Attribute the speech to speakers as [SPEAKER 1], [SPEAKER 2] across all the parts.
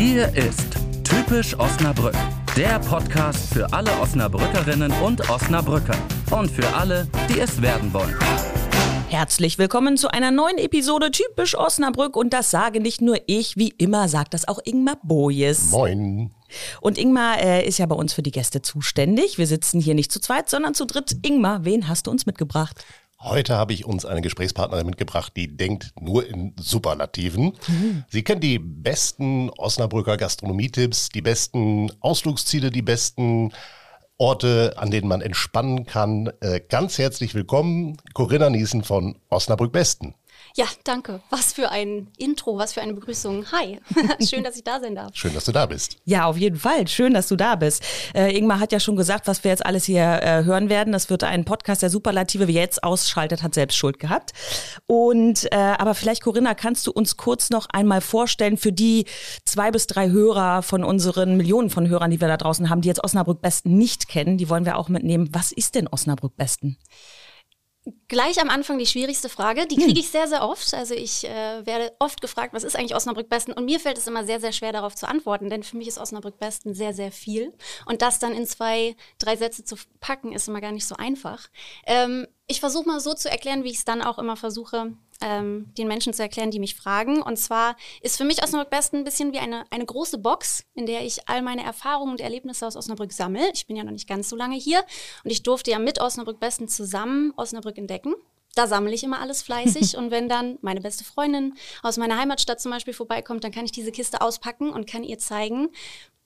[SPEAKER 1] Hier ist Typisch Osnabrück, der Podcast für alle Osnabrückerinnen und Osnabrücker und für alle, die es werden wollen.
[SPEAKER 2] Herzlich willkommen zu einer neuen Episode Typisch Osnabrück und das sage nicht nur ich, wie immer sagt das auch Ingmar Bojes.
[SPEAKER 3] Moin.
[SPEAKER 2] Und Ingmar äh, ist ja bei uns für die Gäste zuständig. Wir sitzen hier nicht zu zweit, sondern zu dritt. Ingmar, wen hast du uns mitgebracht?
[SPEAKER 3] Heute habe ich uns eine Gesprächspartnerin mitgebracht, die denkt nur in Superlativen. Mhm. Sie kennt die besten Osnabrücker Gastronomietipps, die besten Ausflugsziele, die besten Orte, an denen man entspannen kann. Äh, ganz herzlich willkommen, Corinna Niesen von Osnabrück Besten.
[SPEAKER 4] Ja, danke. Was für ein Intro, was für eine Begrüßung. Hi, schön, dass ich da sein darf.
[SPEAKER 3] Schön, dass du da bist.
[SPEAKER 2] Ja, auf jeden Fall. Schön, dass du da bist. Äh, Ingmar hat ja schon gesagt, was wir jetzt alles hier äh, hören werden. Das wird ein Podcast der Superlative. Wer jetzt ausschaltet, hat selbst Schuld gehabt. Und äh, aber vielleicht, Corinna, kannst du uns kurz noch einmal vorstellen für die zwei bis drei Hörer von unseren Millionen von Hörern, die wir da draußen haben, die jetzt Osnabrück Besten nicht kennen. Die wollen wir auch mitnehmen. Was ist denn Osnabrück Besten?
[SPEAKER 4] Gleich am Anfang die schwierigste Frage. Die kriege hm. ich sehr, sehr oft. Also ich äh, werde oft gefragt, was ist eigentlich Osnabrück Besten? Und mir fällt es immer sehr, sehr schwer darauf zu antworten, denn für mich ist Osnabrück Besten sehr, sehr viel. Und das dann in zwei, drei Sätze zu packen, ist immer gar nicht so einfach. Ähm, ich versuche mal so zu erklären, wie ich es dann auch immer versuche, ähm, den Menschen zu erklären, die mich fragen. Und zwar ist für mich Osnabrück Besten ein bisschen wie eine, eine große Box, in der ich all meine Erfahrungen und Erlebnisse aus Osnabrück sammle. Ich bin ja noch nicht ganz so lange hier und ich durfte ja mit Osnabrück Besten zusammen Osnabrück entdecken. Da sammle ich immer alles fleißig und wenn dann meine beste Freundin aus meiner Heimatstadt zum Beispiel vorbeikommt, dann kann ich diese Kiste auspacken und kann ihr zeigen,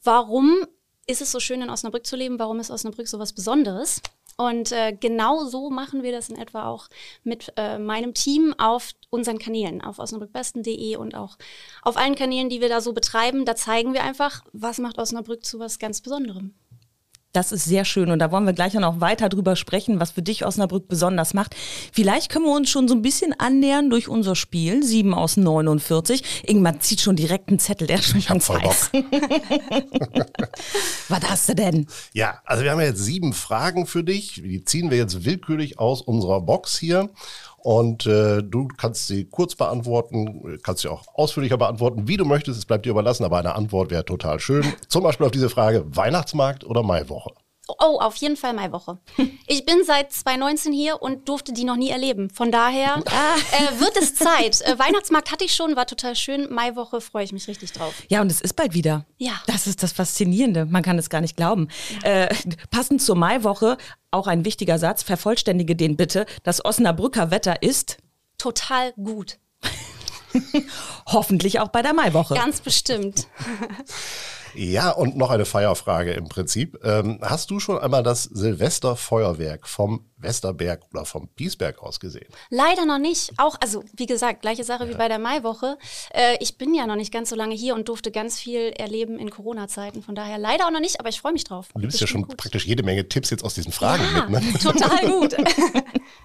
[SPEAKER 4] warum ist es so schön in Osnabrück zu leben, warum ist Osnabrück so was Besonderes und äh, genau so machen wir das in etwa auch mit äh, meinem Team auf unseren Kanälen, auf osnabrückbesten.de und auch auf allen Kanälen, die wir da so betreiben. Da zeigen wir einfach, was macht Osnabrück zu was ganz Besonderem.
[SPEAKER 2] Das ist sehr schön und da wollen wir gleich noch weiter drüber sprechen, was für dich Osnabrück besonders macht. Vielleicht können wir uns schon so ein bisschen annähern durch unser Spiel, 7 aus 49. Ingmar zieht schon direkt einen Zettel, der ist schon ganz heiß. was hast du denn?
[SPEAKER 3] Ja, also wir haben jetzt sieben Fragen für dich. Die ziehen wir jetzt willkürlich aus unserer Box hier. Und äh, du kannst sie kurz beantworten, kannst sie auch ausführlicher beantworten, wie du möchtest. Es bleibt dir überlassen, aber eine Antwort wäre total schön. Zum Beispiel auf diese Frage: Weihnachtsmarkt oder Maiwoche?
[SPEAKER 4] Oh, auf jeden Fall Maiwoche. Ich bin seit 2019 hier und durfte die noch nie erleben. Von daher äh, wird es Zeit. Äh, Weihnachtsmarkt hatte ich schon, war total schön. Maiwoche freue ich mich richtig drauf.
[SPEAKER 2] Ja, und es ist bald wieder.
[SPEAKER 4] Ja.
[SPEAKER 2] Das ist das Faszinierende. Man kann es gar nicht glauben. Ja. Äh, passend zur Maiwoche auch ein wichtiger Satz. Vervollständige den bitte. Das Osnabrücker Wetter ist
[SPEAKER 4] total gut.
[SPEAKER 2] Hoffentlich auch bei der Maiwoche.
[SPEAKER 4] Ganz bestimmt.
[SPEAKER 3] Ja, und noch eine Feierfrage im Prinzip. Ähm, hast du schon einmal das Silvesterfeuerwerk vom Westerberg oder vom Piesberg aus gesehen?
[SPEAKER 4] Leider noch nicht. Auch, also wie gesagt, gleiche Sache ja. wie bei der Maiwoche. Äh, ich bin ja noch nicht ganz so lange hier und durfte ganz viel erleben in Corona-Zeiten. Von daher leider auch noch nicht, aber ich freue mich drauf.
[SPEAKER 3] Du nimmst ja schon gut. praktisch jede Menge Tipps jetzt aus diesen Fragen
[SPEAKER 4] ja,
[SPEAKER 3] mit. Ne?
[SPEAKER 4] Total gut.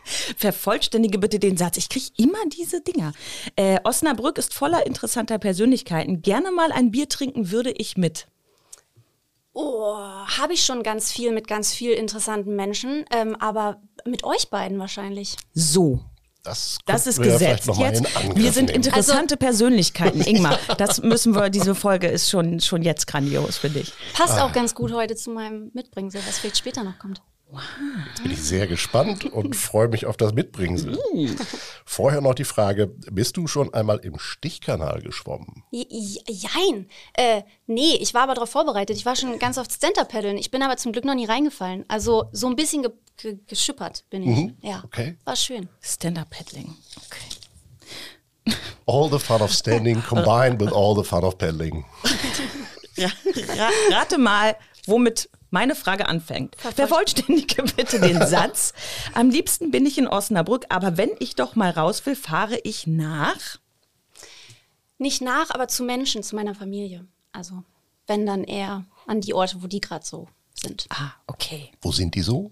[SPEAKER 2] Vervollständige bitte den Satz. Ich kriege immer diese Dinger. Äh, Osnabrück ist voller interessanter Persönlichkeiten. Gerne mal ein Bier trinken würde ich mit.
[SPEAKER 4] Oh, habe ich schon ganz viel mit ganz viel interessanten Menschen, ähm, aber mit euch beiden wahrscheinlich.
[SPEAKER 2] So.
[SPEAKER 3] Das,
[SPEAKER 2] das ist gesetzt. Jetzt, wir sind interessante also, Persönlichkeiten, Ingmar. Das müssen wir, diese Folge ist schon, schon jetzt grandios für dich.
[SPEAKER 4] Passt ah. auch ganz gut heute zu meinem Mitbringsel, was vielleicht später noch kommt.
[SPEAKER 3] Wow. Jetzt bin ich sehr gespannt und freue mich auf das Mitbringsel. Vorher noch die Frage, bist du schon einmal im Stichkanal geschwommen?
[SPEAKER 4] Jein. Äh, nee, ich war aber darauf vorbereitet. Ich war schon ganz oft Stand-Up-Paddeln. Ich bin aber zum Glück noch nie reingefallen. Also so ein bisschen ge ge geschippert bin ich. Mhm. Ja,
[SPEAKER 3] okay.
[SPEAKER 4] war schön.
[SPEAKER 2] Stand-Up-Paddling, okay.
[SPEAKER 3] All the fun of standing combined with all the fun of paddling.
[SPEAKER 2] Ja, rate mal, womit meine Frage anfängt. Vervollständige bitte den Satz. Am liebsten bin ich in Osnabrück, aber wenn ich doch mal raus will, fahre ich nach?
[SPEAKER 4] Nicht nach, aber zu Menschen, zu meiner Familie. Also wenn dann eher an die Orte, wo die gerade so sind.
[SPEAKER 2] Ah, okay.
[SPEAKER 3] Wo sind die so?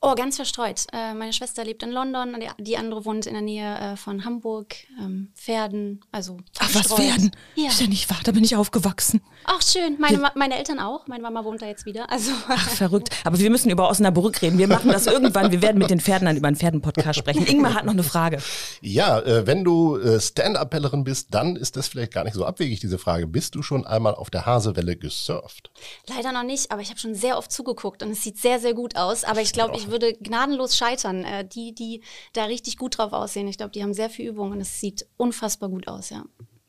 [SPEAKER 4] Oh, ganz verstreut. Äh, meine Schwester lebt in London, die, die andere wohnt in der Nähe äh, von Hamburg, ähm, Pferden, also
[SPEAKER 2] Ach, was
[SPEAKER 4] verstreut.
[SPEAKER 2] werden?
[SPEAKER 4] Ja.
[SPEAKER 2] Ist ja nicht wahr, da bin ich aufgewachsen.
[SPEAKER 4] Ach, schön. Meine, Ma- meine Eltern auch. Meine Mama wohnt da jetzt wieder. Also,
[SPEAKER 2] Ach, verrückt. Aber wir müssen über Osnabrück reden. Wir machen das irgendwann. Wir werden mit den Pferden dann über einen Pferden-Podcast sprechen. Ingmar hat noch eine Frage.
[SPEAKER 3] Ja, äh, wenn du äh, Stand-Up-Pellerin bist, dann ist das vielleicht gar nicht so abwegig, diese Frage. Bist du schon einmal auf der Hasewelle gesurft?
[SPEAKER 4] leider noch nicht, aber ich habe schon sehr oft zugeguckt und es sieht sehr, sehr gut aus. Aber ich glaube, ich würde gnadenlos scheitern. Äh, die, die da richtig gut drauf aussehen, ich glaube, die haben sehr viel Übung und es sieht unfassbar gut aus, ja.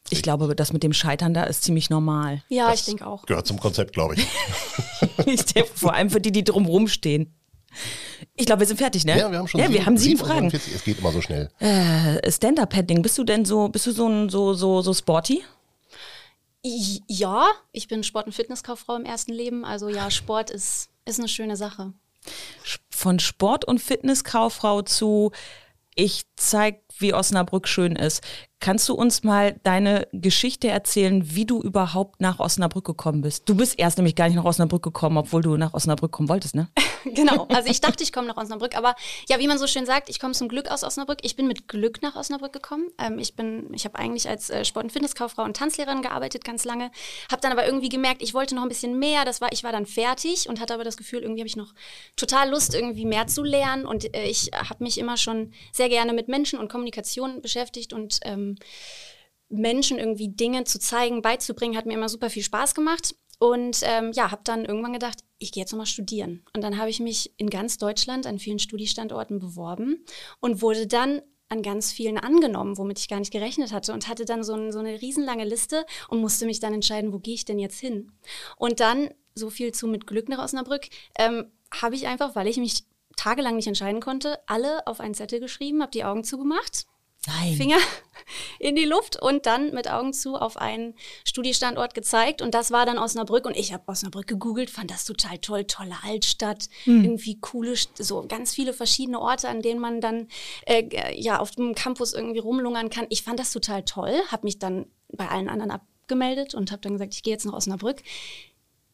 [SPEAKER 2] Ich glaube, das mit dem Scheitern da ist ziemlich normal.
[SPEAKER 4] Ja, ich denke auch.
[SPEAKER 3] Gehört zum Konzept, glaube ich.
[SPEAKER 2] Ich denke, Vor allem für die, die drumherum stehen. Ich glaube, wir sind fertig, ne?
[SPEAKER 3] Ja, wir haben schon
[SPEAKER 2] ja, wir haben sieben Fragen.
[SPEAKER 3] 47. Es geht immer so schnell.
[SPEAKER 2] Äh, Stand-Up-Paddling, bist du denn so, bist du so ein so, so, so sporty?
[SPEAKER 4] Ja, ich bin Sport- und Fitnesskauffrau im ersten Leben. Also ja, Sport ist, ist eine schöne Sache.
[SPEAKER 2] Von Sport- und Fitnesskauffrau zu ich zeig, wie Osnabrück schön ist. Kannst du uns mal deine Geschichte erzählen, wie du überhaupt nach Osnabrück gekommen bist? Du bist erst nämlich gar nicht nach Osnabrück gekommen, obwohl du nach Osnabrück kommen wolltest, ne?
[SPEAKER 4] Genau. Also ich dachte, ich komme nach Osnabrück, aber ja, wie man so schön sagt, ich komme zum Glück aus Osnabrück. Ich bin mit Glück nach Osnabrück gekommen. Ähm, ich bin, ich habe eigentlich als äh, Sport- und Fitnesskauffrau und Tanzlehrerin gearbeitet ganz lange, habe dann aber irgendwie gemerkt, ich wollte noch ein bisschen mehr. Das war, ich war dann fertig und hatte aber das Gefühl, irgendwie habe ich noch total Lust, irgendwie mehr zu lernen. Und äh, ich habe mich immer schon sehr gerne mit Menschen und Kommunikation beschäftigt und ähm, Menschen irgendwie Dinge zu zeigen, beizubringen, hat mir immer super viel Spaß gemacht. Und ähm, ja, habe dann irgendwann gedacht, ich gehe jetzt nochmal studieren. Und dann habe ich mich in ganz Deutschland an vielen Studiestandorten beworben und wurde dann an ganz vielen angenommen, womit ich gar nicht gerechnet hatte und hatte dann so, ein, so eine riesenlange Liste und musste mich dann entscheiden, wo gehe ich denn jetzt hin. Und dann, so viel zu mit Glück nach Osnabrück, ähm, habe ich einfach, weil ich mich tagelang nicht entscheiden konnte, alle auf einen Zettel geschrieben, habe die Augen zugemacht
[SPEAKER 2] Nein.
[SPEAKER 4] Finger in die Luft und dann mit Augen zu auf einen Studiestandort gezeigt. Und das war dann Osnabrück. Und ich habe Osnabrück gegoogelt, fand das total toll. Tolle Altstadt, irgendwie coole, so ganz viele verschiedene Orte, an denen man dann äh, ja auf dem Campus irgendwie rumlungern kann. Ich fand das total toll, habe mich dann bei allen anderen abgemeldet und habe dann gesagt, ich gehe jetzt nach Osnabrück.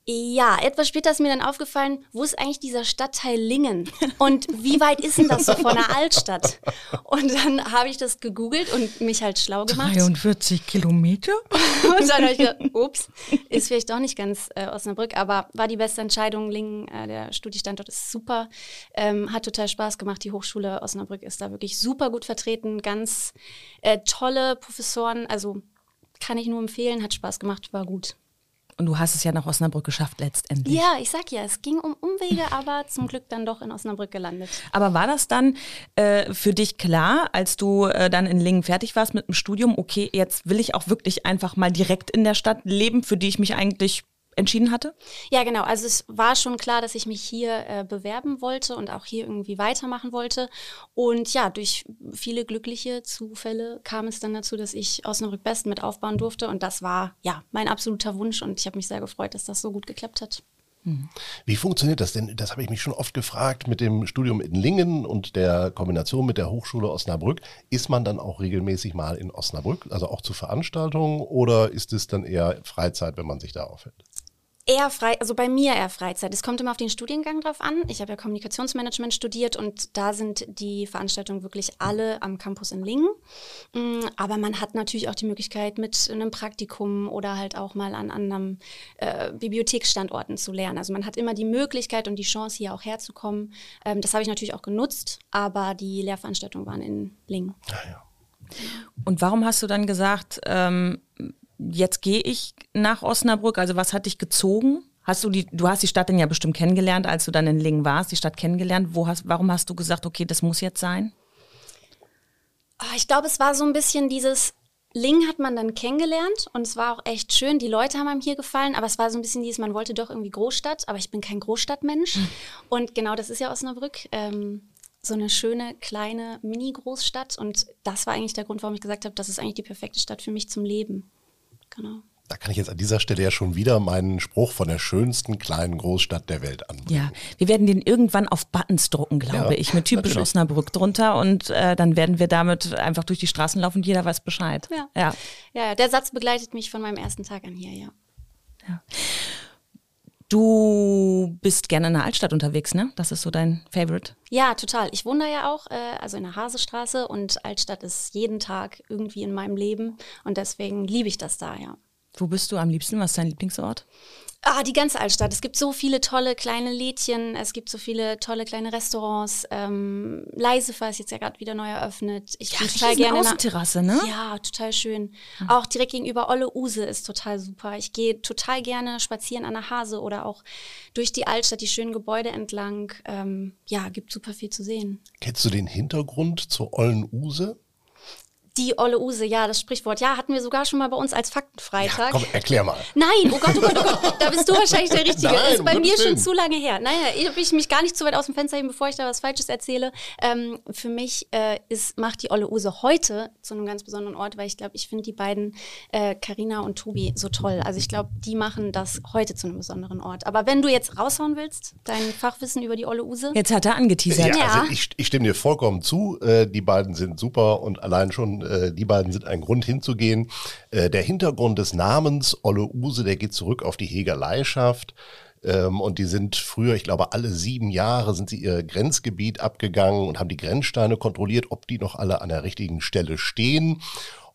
[SPEAKER 4] Ja, etwas später ist mir dann aufgefallen, wo ist eigentlich dieser Stadtteil Lingen? Und wie weit ist denn das so von der Altstadt? Und dann habe ich das gegoogelt und mich halt schlau gemacht.
[SPEAKER 2] 43 Kilometer?
[SPEAKER 4] Und dann habe ich gedacht, ups, ist vielleicht doch nicht ganz äh, Osnabrück, aber war die beste Entscheidung. Lingen, äh, der Studiestandort ist super, ähm, hat total Spaß gemacht. Die Hochschule Osnabrück ist da wirklich super gut vertreten, ganz äh, tolle Professoren, also kann ich nur empfehlen, hat Spaß gemacht, war gut.
[SPEAKER 2] Und du hast es ja nach Osnabrück geschafft letztendlich.
[SPEAKER 4] Ja, ich sag ja, es ging um Umwege, aber zum Glück dann doch in Osnabrück gelandet.
[SPEAKER 2] Aber war das dann äh, für dich klar, als du äh, dann in Lingen fertig warst mit dem Studium, okay, jetzt will ich auch wirklich einfach mal direkt in der Stadt leben, für die ich mich eigentlich entschieden hatte?
[SPEAKER 4] Ja, genau. Also es war schon klar, dass ich mich hier äh, bewerben wollte und auch hier irgendwie weitermachen wollte. Und ja, durch viele glückliche Zufälle kam es dann dazu, dass ich Osnabrück Best mit aufbauen durfte. Und das war ja mein absoluter Wunsch und ich habe mich sehr gefreut, dass das so gut geklappt hat.
[SPEAKER 3] Wie funktioniert das denn? Das habe ich mich schon oft gefragt mit dem Studium in Lingen und der Kombination mit der Hochschule Osnabrück. Ist man dann auch regelmäßig mal in Osnabrück, also auch zu Veranstaltungen oder ist es dann eher Freizeit, wenn man sich da aufhält?
[SPEAKER 4] Eher frei, also bei mir eher Freizeit. Es kommt immer auf den Studiengang drauf an. Ich habe ja Kommunikationsmanagement studiert und da sind die Veranstaltungen wirklich alle am Campus in Lingen. Mm, Aber man hat natürlich auch die Möglichkeit, mit einem Praktikum oder halt auch mal an anderen äh, Bibliotheksstandorten zu lernen. Also man hat immer die Möglichkeit und die Chance, hier auch herzukommen. Ähm, das habe ich natürlich auch genutzt, aber die Lehrveranstaltungen waren in Lingen.
[SPEAKER 3] Naja.
[SPEAKER 2] Und warum hast du dann gesagt, ähm, jetzt gehe ich nach Osnabrück? Also was hat dich gezogen? Hast du die, du hast die Stadt dann ja bestimmt kennengelernt, als du dann in Lingen warst, die Stadt kennengelernt. Wo hast, warum hast du gesagt, okay, das muss jetzt sein?
[SPEAKER 4] Ah, Ich glaube, es war so ein bisschen dieses Ling hat man dann kennengelernt und es war auch echt schön. Die Leute haben einem hier gefallen, aber es war so ein bisschen dieses, man wollte doch irgendwie Großstadt, aber ich bin kein Großstadtmensch. Und genau das ist ja Osnabrück. Ähm, so eine schöne, kleine Mini-Großstadt. Und das war eigentlich der Grund, warum ich gesagt habe, das ist eigentlich die perfekte Stadt für mich zum Leben. Genau.
[SPEAKER 3] Da kann ich jetzt an dieser Stelle ja schon wieder meinen Spruch von der schönsten kleinen Großstadt der Welt anbringen.
[SPEAKER 2] Ja, wir werden den irgendwann auf Buttons drucken, glaube
[SPEAKER 3] Ja,
[SPEAKER 2] ich, mit typisch
[SPEAKER 3] natürlich.
[SPEAKER 2] Osnabrück drunter und äh, dann werden wir damit einfach durch die Straßen laufen und jeder weiß Bescheid.
[SPEAKER 4] Ja.
[SPEAKER 2] ja.
[SPEAKER 4] Ja, der Satz begleitet mich von meinem ersten Tag an hier, ja.
[SPEAKER 2] Du bist gerne in der Altstadt unterwegs, ne? Das ist so dein Favorite.
[SPEAKER 4] Ja, total. Ich wohne da ja auch, äh, also in der Hasestraße und Altstadt ist jeden Tag irgendwie in meinem Leben und deswegen liebe ich das da, ja.
[SPEAKER 2] Wo bist du am liebsten? Was ist dein Lieblingsort?
[SPEAKER 4] Ah, die ganze Altstadt. Es gibt so viele tolle kleine Lädchen, es gibt so viele tolle kleine Restaurants. Ähm, Leisefer ist jetzt ja gerade wieder neu eröffnet. Ich
[SPEAKER 2] Ja,
[SPEAKER 4] bin total gerne.
[SPEAKER 2] Außenterrasse, ne?
[SPEAKER 4] Ja, total schön. Auch direkt gegenüber Olle Use ist total super. Ich gehe total gerne spazieren an der Hase oder auch durch die Altstadt, die schönen Gebäude entlang. Ähm, ja, gibt super viel zu sehen.
[SPEAKER 3] Kennst du den Hintergrund zur Ollen Use?
[SPEAKER 4] Die Olle Use, ja, das Sprichwort. Ja, hatten wir sogar schon mal bei uns als Faktenfreitag.
[SPEAKER 3] Komm, erklär mal.
[SPEAKER 4] Nein, oh Gott, oh Gott, oh Gott, da bist du wahrscheinlich der Richtige.
[SPEAKER 3] Nein,
[SPEAKER 4] das ist bei mir schon zu lange her. Naja, ich will ich mich gar nicht zu weit aus dem Fenster heben, bevor ich da was Falsches erzähle. Ähm, für mich äh, ist, macht die Olle Use heute zu einem ganz besonderen Ort, weil ich glaube, ich finde die beiden, Karina und Tobi, so toll. Also ich glaube, die machen das heute zu einem besonderen Ort. Aber wenn du jetzt raushauen willst, dein Fachwissen über die Olle Use.
[SPEAKER 2] Jetzt hat er angeteasert.
[SPEAKER 3] Ja,
[SPEAKER 4] Ja.
[SPEAKER 3] also ich, ich stimme dir vollkommen zu. Äh, die beiden sind super und allein schon äh, die beiden sind ein Grund hinzugehen. Äh, der Hintergrund des Namens Olle Use, der geht zurück auf die Hegerleischaft. Ähm, und die sind früher, ich glaube, alle sieben Jahre sind sie ihr Grenzgebiet abgegangen und haben die Grenzsteine kontrolliert, ob die noch alle an der richtigen Stelle stehen.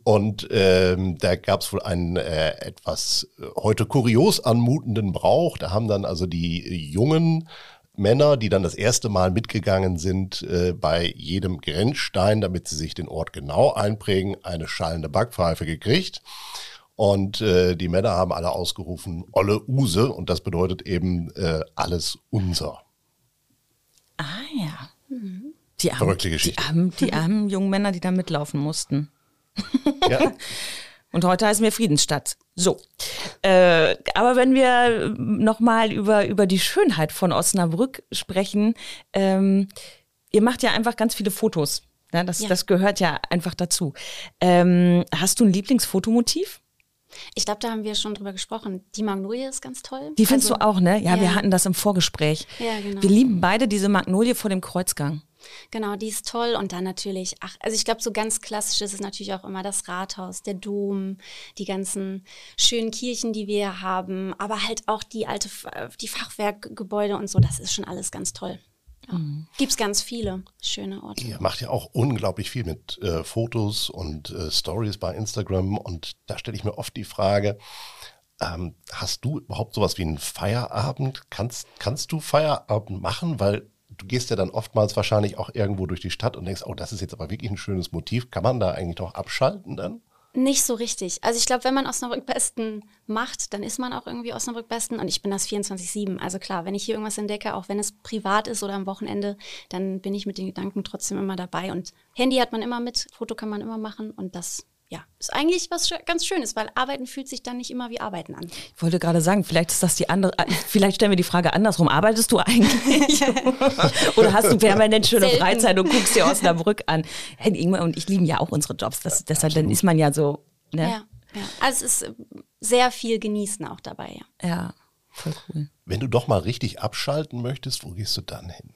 [SPEAKER 3] Und ähm, da gab es wohl einen äh, etwas äh, heute kurios anmutenden Brauch. Da haben dann also die jungen Männer, die dann das erste Mal mitgegangen sind äh, bei jedem Grenzstein, damit sie sich den Ort genau einprägen, eine schallende Backpfeife gekriegt. Und äh, die Männer haben alle ausgerufen, Olle Use. Und das bedeutet eben äh, alles unser.
[SPEAKER 2] Ah ja. Die armen,
[SPEAKER 3] Verrückte Geschichte.
[SPEAKER 2] Die armen, die armen jungen Männer, die da mitlaufen mussten.
[SPEAKER 3] Ja,
[SPEAKER 2] Und heute heißen wir Friedensstadt. So. Äh, aber wenn wir nochmal über, über die Schönheit von Osnabrück sprechen, ähm, ihr macht ja einfach ganz viele Fotos. Ja, das,
[SPEAKER 4] Ja.
[SPEAKER 2] das gehört ja einfach dazu. Ähm, hast du ein Lieblingsfotomotiv?
[SPEAKER 4] Ich glaube, da haben wir schon drüber gesprochen. Die Magnolie ist ganz toll.
[SPEAKER 2] Die findest
[SPEAKER 4] Also-
[SPEAKER 2] du auch, ne? Ja, wir
[SPEAKER 4] Ja.
[SPEAKER 2] hatten das im Vorgespräch.
[SPEAKER 4] Ja, genau.
[SPEAKER 2] Wir lieben beide diese Magnolie vor dem Kreuzgang.
[SPEAKER 4] Genau, die ist toll. Und dann natürlich, ach, also ich glaube, so ganz klassisch ist es natürlich auch immer das Rathaus, der Dom, die ganzen schönen Kirchen, die wir haben, aber halt auch die alte, äh, die Fachwerkgebäude und so, das ist schon alles ganz toll. Ja. Gibt's ganz viele schöne Orte.
[SPEAKER 3] ihr macht ja auch unglaublich viel mit äh, Fotos und äh, Stories bei Instagram. Und da stelle ich mir oft die Frage, ähm, hast du überhaupt sowas wie einen Feierabend? Kannst, kannst du Feierabend machen? Weil du gehst ja dann oftmals wahrscheinlich auch irgendwo durch die Stadt und denkst, oh, das ist jetzt aber wirklich ein schönes Motiv. Kann man da eigentlich noch abschalten dann?
[SPEAKER 4] Nicht so richtig. Also ich glaube, wenn man Osnabrück-Besten macht, dann ist man auch irgendwie Osnabrück-Besten und ich bin das 24-7. Also klar, wenn ich hier irgendwas entdecke, auch wenn es privat ist oder am Wochenende, dann bin ich mit den Gedanken trotzdem immer dabei. Und Handy hat man immer mit, Foto kann man immer machen und das, ja, ist eigentlich was ganz Schönes, weil Arbeiten fühlt sich dann nicht immer wie Arbeiten an.
[SPEAKER 2] Ich wollte gerade sagen, vielleicht ist das die andere, äh, vielleicht stellen wir die Frage andersrum. Arbeitest du eigentlich? Oder hast du permanent schöne
[SPEAKER 4] Selten.
[SPEAKER 2] Freizeit und guckst dir Osnabrück an? Hey, Ingmar und ich lieben ja auch unsere Jobs. Das, deshalb dann ist man ja so, ne?
[SPEAKER 4] Ja, ja. Also es ist sehr viel Genießen auch dabei, ja.
[SPEAKER 2] Ja, voll cool.
[SPEAKER 3] Wenn du doch mal richtig abschalten möchtest, wo gehst du dann hin?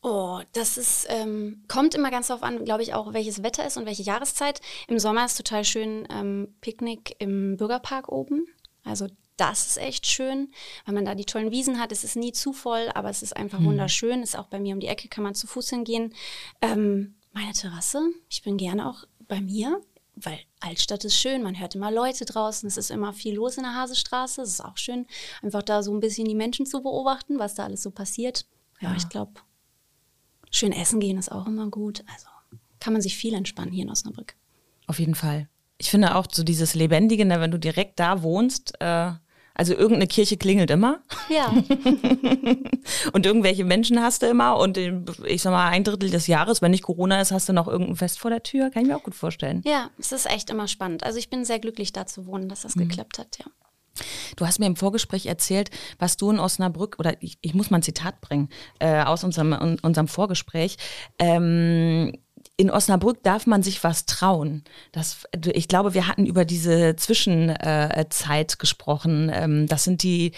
[SPEAKER 4] Oh, das ist, ähm, kommt immer ganz darauf an, glaube ich, auch welches Wetter ist und welche Jahreszeit. Im Sommer ist total schön ähm, Picknick im Bürgerpark oben. Also das ist echt schön, weil man da die tollen Wiesen hat. Es ist nie zu voll, aber es ist einfach wunderschön. Ist auch bei mir um die Ecke, kann man zu Fuß hingehen. Ähm, meine Terrasse, ich bin gerne auch bei mir, weil Altstadt ist schön, man hört immer Leute draußen, es ist immer viel los in der Hasestraße, es ist auch schön, einfach da so ein bisschen die Menschen zu beobachten, was da alles so passiert. Ja, ich glaube, schön essen gehen ist auch immer gut. Also kann man sich viel entspannen hier in Osnabrück.
[SPEAKER 2] Auf jeden Fall. Ich finde auch so dieses Lebendige, ne, wenn du direkt da wohnst, äh, also irgendeine Kirche klingelt immer
[SPEAKER 4] Ja,
[SPEAKER 2] und irgendwelche Menschen hast du immer und ich sag mal ein Drittel des Jahres, wenn nicht Corona ist, hast du noch irgendein Fest vor der Tür. Kann ich mir auch gut vorstellen.
[SPEAKER 4] ja, es ist echt immer spannend. Also ich bin sehr glücklich, da zu wohnen, dass das geklappt hat, ja.
[SPEAKER 2] Du hast mir im Vorgespräch erzählt, was du in Osnabrück, oder ich, ich muss mal ein Zitat bringen äh, aus unserem, un, unserem Vorgespräch. Ähm, in Osnabrück darf man sich was trauen. Das, ich glaube, wir hatten über diese Zwischenzeit gesprochen. Ähm, das sind die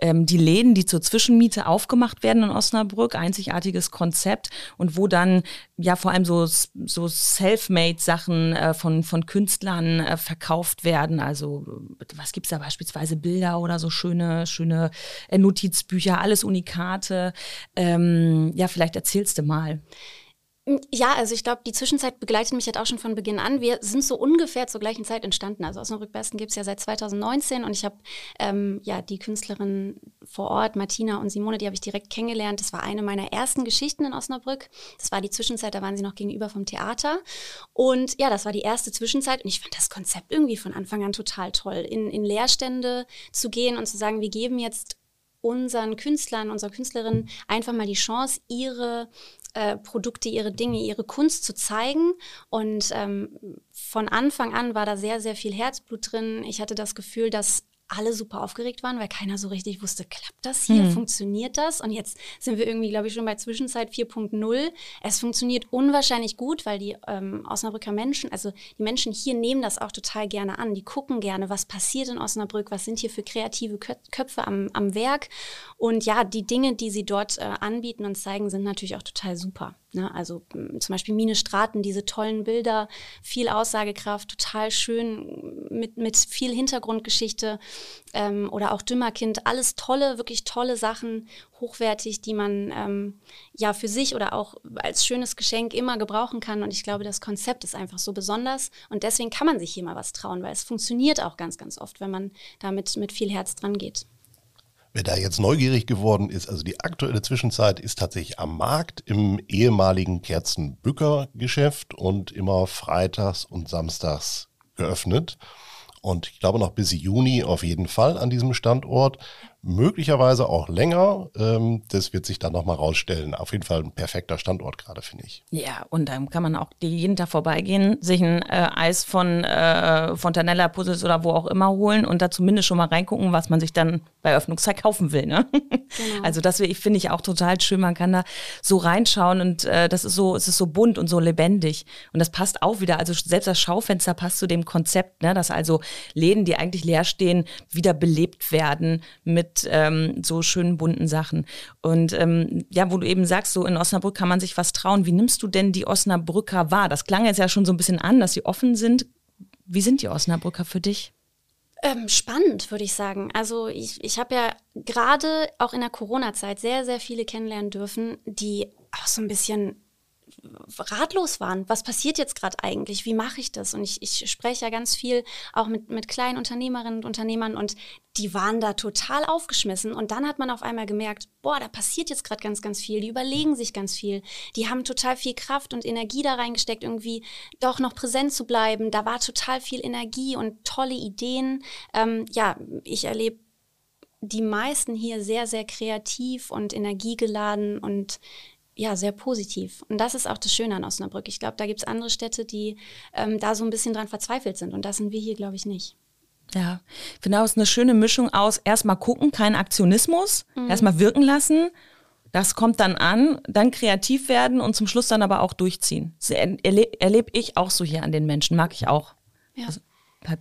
[SPEAKER 2] ähm, die Läden, die zur Zwischenmiete aufgemacht werden in Osnabrück, einzigartiges Konzept und wo dann ja vor allem so, so Self-Made-Sachen äh, von, von Künstlern äh, verkauft werden. Also was gibt's da beispielsweise? Bilder oder so schöne, schöne äh, Notizbücher, alles Unikate. Ähm, ja, vielleicht erzählst du mal.
[SPEAKER 4] Ja, also ich glaube, die Zwischenzeit begleitet mich halt auch schon von Beginn an. Wir sind so ungefähr zur gleichen Zeit entstanden. Also Osnabrück Besten gibt es ja seit 2019 und ich habe ähm, ja die Künstlerin vor Ort, Martina und Simone, die habe ich direkt kennengelernt. Das war eine meiner ersten Geschichten in Osnabrück. Das war die Zwischenzeit, da waren sie noch gegenüber vom Theater. Und ja, das war die erste Zwischenzeit und ich fand das Konzept irgendwie von Anfang an total toll, in, in Leerstände zu gehen und zu sagen, wir geben jetzt unseren Künstlern, unserer Künstlerin einfach mal die Chance, ihre äh, Produkte, ihre Dinge, ihre Kunst zu zeigen. Und ähm, von Anfang an war da sehr, sehr viel Herzblut drin. Ich hatte das Gefühl, dass alle super aufgeregt waren, weil keiner so richtig wusste, klappt das hier, mhm. funktioniert das? Und jetzt sind wir irgendwie, glaube ich, schon bei Zwischenzeit 4.0. Es funktioniert unwahrscheinlich gut, weil die ähm, Osnabrücker Menschen, also die Menschen hier nehmen das auch total gerne an. Die gucken gerne, was passiert in Osnabrück, was sind hier für kreative Köpfe am, am Werk. Und ja, die Dinge, die sie dort äh, anbieten und zeigen, sind natürlich auch total super. Ne? Also zum Beispiel Mine Straten, diese tollen Bilder, viel Aussagekraft, total schön mit, mit viel Hintergrundgeschichte ähm, oder auch Dümmerkind, alles tolle, wirklich tolle Sachen, hochwertig, die man ähm, ja für sich oder auch als schönes Geschenk immer gebrauchen kann. Und ich glaube, das Konzept ist einfach so besonders und deswegen kann man sich hier mal was trauen, weil es funktioniert auch ganz, ganz oft, wenn man damit mit viel Herz dran geht.
[SPEAKER 3] Wer da jetzt neugierig geworden ist, also die aktuelle Zwischenzeit ist tatsächlich am Markt im ehemaligen Kerzenbücker-Geschäft und immer freitags und samstags geöffnet. Und ich glaube noch bis Juni auf jeden Fall an diesem Standort möglicherweise auch länger. Ähm, das wird sich dann nochmal rausstellen. Auf jeden Fall ein perfekter Standort gerade, finde ich.
[SPEAKER 2] Ja, und dann kann man auch jeden Tag vorbeigehen, sich ein äh, Eis von äh, Fontanella, Puzzles oder wo auch immer holen und da zumindest schon mal reingucken, was man sich dann bei Öffnungszeit kaufen will. Ne? Genau. Also das finde ich auch total schön. Man kann da so reinschauen und äh, das ist so, es ist so bunt und so lebendig. Und das passt auch wieder. Also selbst das Schaufenster passt zu dem Konzept, ne? dass also Läden, die eigentlich leer stehen, wieder belebt werden mit mit ähm, so schönen bunten Sachen. Und ähm, ja, wo du eben sagst, so in Osnabrück kann man sich was trauen. Wie nimmst du denn die Osnabrücker wahr? Das klang jetzt ja schon so ein bisschen an, dass sie offen sind. Wie sind die Osnabrücker für dich?
[SPEAKER 4] Ähm, spannend, würde ich sagen. Also ich, ich habe ja gerade auch in der Corona-Zeit sehr, sehr viele kennenlernen dürfen, die auch so ein bisschen ratlos waren. Was passiert jetzt gerade eigentlich? Wie mache ich das? Und ich, ich spreche ja ganz viel auch mit, mit kleinen Unternehmerinnen und Unternehmern und die waren da total aufgeschmissen. Und dann hat man auf einmal gemerkt, boah, da passiert jetzt gerade ganz, ganz viel. Die überlegen sich ganz viel. Die haben total viel Kraft und Energie da reingesteckt, irgendwie doch noch präsent zu bleiben. Da war total viel Energie und tolle Ideen. Ähm, ja, ich erlebe die meisten hier sehr, sehr kreativ und energiegeladen und ja, sehr positiv. Und das ist auch das Schöne an Osnabrück. Ich glaube, da gibt es andere Städte, die ähm, da so ein bisschen dran verzweifelt sind. Und das sind wir hier, glaube ich, nicht.
[SPEAKER 2] Ja, ich finde auch, es ist eine schöne Mischung aus erstmal gucken, kein Aktionismus, mhm. erstmal wirken lassen. Das kommt dann an, dann kreativ werden und zum Schluss dann aber auch durchziehen. Das erlebe erleb ich auch so hier an den Menschen, mag ich auch. Ja. Also,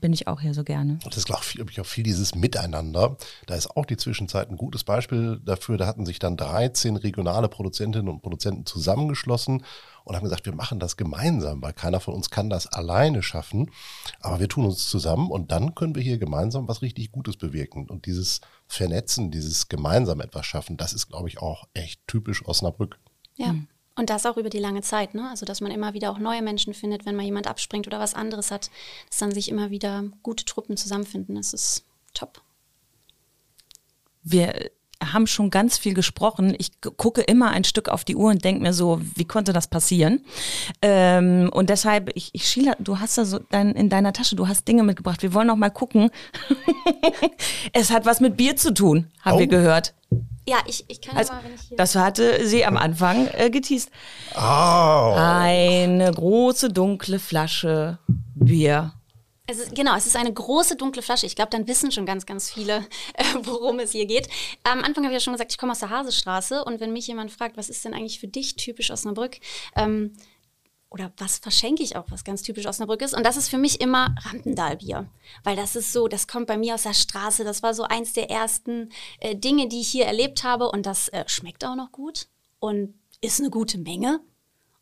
[SPEAKER 2] bin ich auch hier so gerne.
[SPEAKER 3] Das ist, glaube ich, auch viel dieses Miteinander. Da ist auch die Zwischenzeit ein gutes Beispiel dafür. Da hatten sich dann 13 regionale Produzentinnen und Produzenten zusammengeschlossen und haben gesagt, wir machen das gemeinsam, weil keiner von uns kann das alleine schaffen. Aber wir tun uns zusammen und dann können wir hier gemeinsam was richtig Gutes bewirken. Und dieses Vernetzen, dieses gemeinsam etwas schaffen, das ist, glaube ich, auch echt typisch Osnabrück.
[SPEAKER 4] Ja. Mhm. Und das auch über die lange Zeit, ne? Also dass man immer wieder auch neue Menschen findet, wenn mal jemand abspringt oder was anderes hat, dass dann sich immer wieder gute Truppen zusammenfinden. Das ist top.
[SPEAKER 2] Wir haben schon ganz viel gesprochen. Ich gucke immer ein Stück auf die Uhr und denke mir so, wie konnte das passieren? Ähm, und deshalb, ich, ich schiele, du hast da so dein, in deiner Tasche, du hast Dinge mitgebracht. Wir wollen noch mal gucken. es hat was mit Bier zu tun, haben oh. wir gehört.
[SPEAKER 4] Ja, ich, ich kann also, mal, wenn ich hier.
[SPEAKER 2] Das hatte sie am Anfang äh, geteased. Oh. Eine große dunkle Flasche Bier.
[SPEAKER 4] Es ist, genau, es ist eine große dunkle Flasche. Ich glaube, dann wissen schon ganz, ganz viele, äh, worum es hier geht. Am Anfang habe ich ja schon gesagt, ich komme aus der Hasestraße und wenn mich jemand fragt, was ist denn eigentlich für dich typisch Osnabrück, ähm, oder was verschenke ich auch, was ganz typisch Osnabrück ist. Und das ist für mich immer Rampendalbier. Weil das ist so, das kommt bei mir aus der Straße. Das war so eins der ersten äh, Dinge, die ich hier erlebt habe. Und das äh, schmeckt auch noch gut und ist eine gute Menge.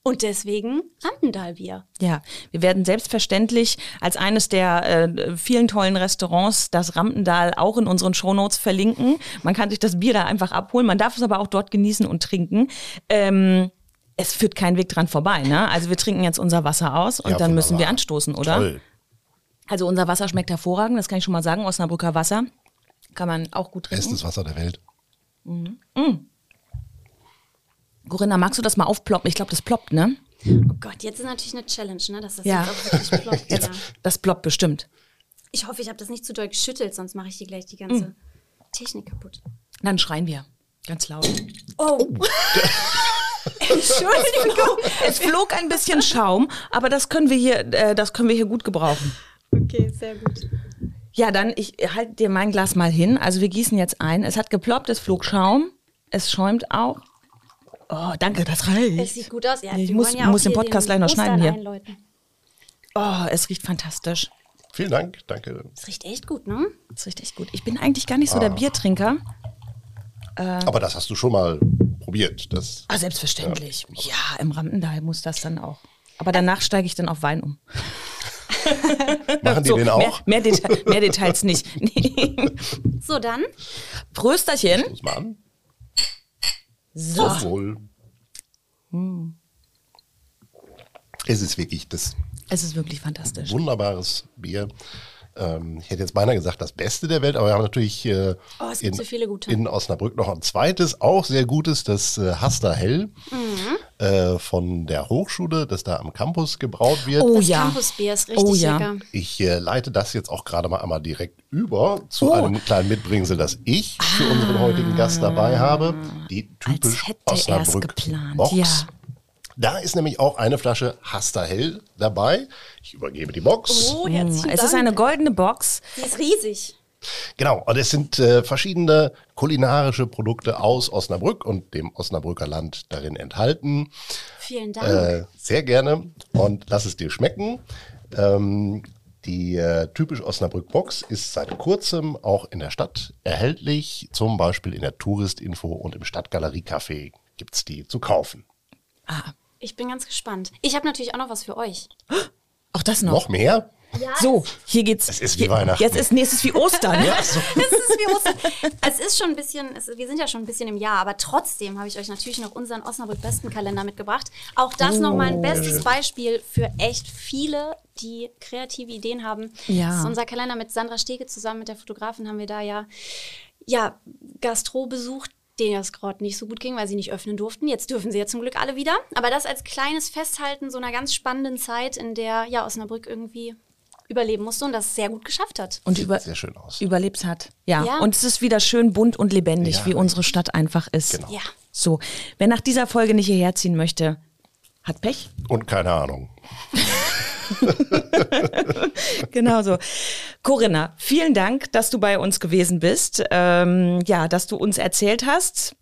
[SPEAKER 4] Und deswegen Rampendalbier.
[SPEAKER 2] Ja, wir werden selbstverständlich als eines der äh, vielen tollen Restaurants das Rampendal auch in unseren Shownotes verlinken. Man kann sich das Bier da einfach abholen. Man darf es aber auch dort genießen und trinken. Ähm, es führt kein Weg dran vorbei. Ne? Also wir trinken jetzt unser Wasser aus und
[SPEAKER 3] Ja,
[SPEAKER 2] dann müssen wir anstoßen, oder?
[SPEAKER 3] Toll.
[SPEAKER 2] Also unser Wasser schmeckt hervorragend, das kann ich schon mal sagen. Osnabrücker Wasser kann man auch gut trinken.
[SPEAKER 3] Bestes Wasser der Welt.
[SPEAKER 2] Corinna, magst du das mal aufploppen? Ich glaube, das ploppt, ne?
[SPEAKER 4] Oh Gott, jetzt ist natürlich eine Challenge, ne? dass das
[SPEAKER 2] Ja.
[SPEAKER 4] jetzt auch wirklich ploppt.
[SPEAKER 2] Jetzt,
[SPEAKER 4] ja.
[SPEAKER 2] Das ploppt bestimmt.
[SPEAKER 4] Ich hoffe, ich habe das nicht zu doll geschüttelt, sonst mache ich dir gleich die ganze Technik kaputt.
[SPEAKER 2] Dann schreien wir. Ganz laut.
[SPEAKER 4] Oh, Entschuldigung.
[SPEAKER 2] Es flog ein bisschen Schaum, aber das können wir hier, äh, das können wir hier gut gebrauchen.
[SPEAKER 4] Okay, sehr gut.
[SPEAKER 2] Ja, dann, ich halte dir mein Glas mal hin. Also wir gießen jetzt ein. Es hat geploppt, es flog Schaum. Es schäumt auch. Oh, danke, das
[SPEAKER 4] Es
[SPEAKER 2] reicht.
[SPEAKER 4] sieht gut aus. Ja,
[SPEAKER 2] Ich muss-
[SPEAKER 4] ja
[SPEAKER 2] muss den Podcast gleich noch schneiden hier.
[SPEAKER 4] Einläuten.
[SPEAKER 2] Oh, es riecht fantastisch.
[SPEAKER 3] Vielen Dank, danke.
[SPEAKER 4] Es riecht echt gut, ne?
[SPEAKER 2] Es riecht echt gut. Ich bin eigentlich gar nicht so der Biertrinker.
[SPEAKER 3] Aber das hast du schon mal probiert. Das,
[SPEAKER 2] Ah, selbstverständlich. Ja, im Rampendal muss das dann auch. Aber danach steige ich dann auf Wein um.
[SPEAKER 3] machen die
[SPEAKER 2] So,
[SPEAKER 3] den
[SPEAKER 2] mehr,
[SPEAKER 3] auch?
[SPEAKER 2] mehr, Deta mehr Details nicht. Nee.
[SPEAKER 4] So, dann.
[SPEAKER 2] Prösterchen.
[SPEAKER 3] Muss mal an.
[SPEAKER 2] So.
[SPEAKER 3] Auf Wohl. Es ist wirklich das
[SPEAKER 2] Es ist wirklich fantastisch.
[SPEAKER 3] wunderbares Bier. Ähm, ich hätte jetzt beinahe gesagt, das Beste der Welt, aber wir haben natürlich äh,
[SPEAKER 4] Oh,
[SPEAKER 3] in,
[SPEAKER 4] so viele gute.
[SPEAKER 3] in Osnabrück noch ein zweites, auch sehr gutes, das äh, Hasta Hell
[SPEAKER 4] Mhm.
[SPEAKER 3] äh, von der Hochschule, das da am Campus gebraut wird.
[SPEAKER 2] Oh
[SPEAKER 4] Das
[SPEAKER 2] ja.
[SPEAKER 4] Campusbier ist richtig
[SPEAKER 2] Oh ja.
[SPEAKER 4] lecker.
[SPEAKER 3] Ich äh, leite das jetzt auch gerade mal einmal direkt über zu
[SPEAKER 2] Oh.
[SPEAKER 3] einem kleinen Mitbringsel, das ich für unseren heutigen Gast dabei habe. Die typisch
[SPEAKER 2] Als hätte
[SPEAKER 3] Osnabrück
[SPEAKER 2] geplant.
[SPEAKER 3] Box.
[SPEAKER 2] Ja.
[SPEAKER 3] Da ist nämlich auch eine Flasche Hasta Hell dabei. Ich übergebe die Box.
[SPEAKER 4] Oh,
[SPEAKER 2] Mm,
[SPEAKER 4] herzlichen
[SPEAKER 2] Es ist
[SPEAKER 4] Dank.
[SPEAKER 2] eine goldene Box.
[SPEAKER 4] Die ist riesig.
[SPEAKER 3] Genau, und es sind äh, verschiedene kulinarische Produkte aus Osnabrück und dem Osnabrücker Land darin enthalten.
[SPEAKER 4] Vielen Dank.
[SPEAKER 3] Äh, sehr gerne und lass es dir schmecken. Ähm, die äh, typisch Osnabrück Box ist seit kurzem auch in der Stadt erhältlich, zum Beispiel in der Touristinfo und im Stadtgalerie-Café gibt es die zu kaufen.
[SPEAKER 4] Ich bin ganz gespannt. Ich habe natürlich auch noch was für euch.
[SPEAKER 2] Auch das noch.
[SPEAKER 3] Noch mehr?
[SPEAKER 2] So, hier geht's.
[SPEAKER 3] Es ist wie
[SPEAKER 2] hier,
[SPEAKER 3] Weihnachten.
[SPEAKER 2] Jetzt ist nächstes wie Ostern. ja.
[SPEAKER 4] Es ist wie Ostern. Es ist schon ein bisschen, es, wir sind ja schon ein bisschen im Jahr, aber trotzdem habe ich euch natürlich noch unseren Osnabrück-Besten-Kalender mitgebracht. Auch das nochmal ein bestes Beispiel für echt viele, die kreative Ideen haben.
[SPEAKER 2] Ja.
[SPEAKER 4] Das ist unser Kalender mit Sandra Stege zusammen mit der Fotografin haben wir da ja, ja Gastro besucht, denen es gerade nicht so gut ging, weil sie nicht öffnen durften. Jetzt dürfen sie ja zum Glück alle wieder. Aber das als kleines Festhalten so einer ganz spannenden Zeit, in der ja Osnabrück irgendwie überleben musste und das sehr gut geschafft hat.
[SPEAKER 2] Und über,
[SPEAKER 3] Sehr schön aus.
[SPEAKER 2] überlebt hat. Ja.
[SPEAKER 4] Ja.
[SPEAKER 2] Und es ist wieder schön bunt und lebendig,
[SPEAKER 3] Ja,
[SPEAKER 2] wie unsere Stadt einfach ist.
[SPEAKER 3] Genau.
[SPEAKER 4] Ja.
[SPEAKER 2] So, wer nach dieser Folge nicht hierher ziehen möchte, hat Pech.
[SPEAKER 3] Und keine Ahnung.
[SPEAKER 2] Genau so. Corinna, vielen Dank, dass du bei uns gewesen bist. Ähm, ja, dass du uns erzählt hast.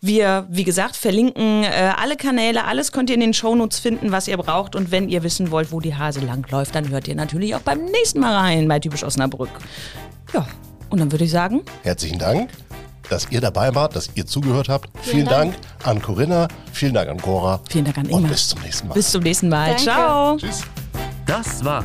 [SPEAKER 2] Wir, wie gesagt, verlinken äh, alle Kanäle, alles könnt ihr in den Shownotes finden, was ihr braucht. Und wenn ihr wissen wollt, wo die Hase langläuft, dann hört ihr natürlich auch beim nächsten Mal rein bei Typisch Osnabrück. Ja, und dann würde ich sagen,
[SPEAKER 3] Herzlichen Dank, dass ihr dabei wart, dass ihr zugehört habt. Vielen, Dank. an Corinna, vielen Dank an Cora.
[SPEAKER 2] vielen Dank an
[SPEAKER 3] Und
[SPEAKER 2] Ingmar.
[SPEAKER 3] bis zum nächsten Mal.
[SPEAKER 2] Bis zum nächsten Mal.
[SPEAKER 4] Danke.
[SPEAKER 2] Ciao.
[SPEAKER 3] Tschüss.
[SPEAKER 1] Das war